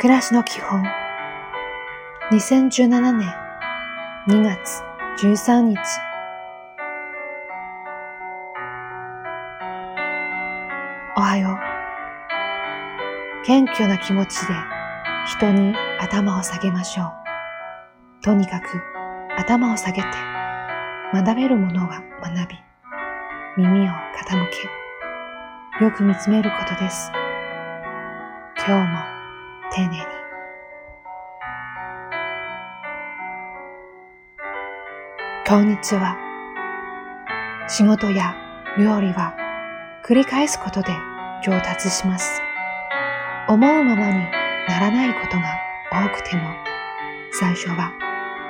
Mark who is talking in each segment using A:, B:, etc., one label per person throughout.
A: 暮らしの基本。2017年2月13日。おはよう。謙虚な気持ちで人に頭を下げましょう。とにかく頭を下げて学べるものは学び耳を傾けよく見つめることです。今日も丁寧に。こんにちは。仕事や料理は繰り返すことで上達します。思うままにならないことが多くても、最初は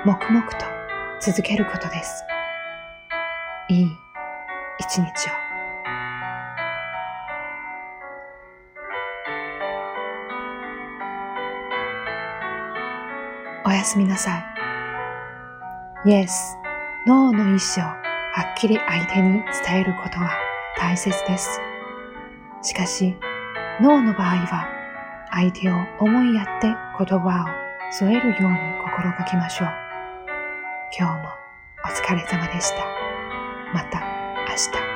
A: 黙々と続けることです。いい一日を。おやすみなさい。Yes, No の意思をはっきり相手に伝えることは大切です。しかし、No の場合は相手を思いやって言葉を添えるように心がけましょう。今日もお疲れ様でした。また明日。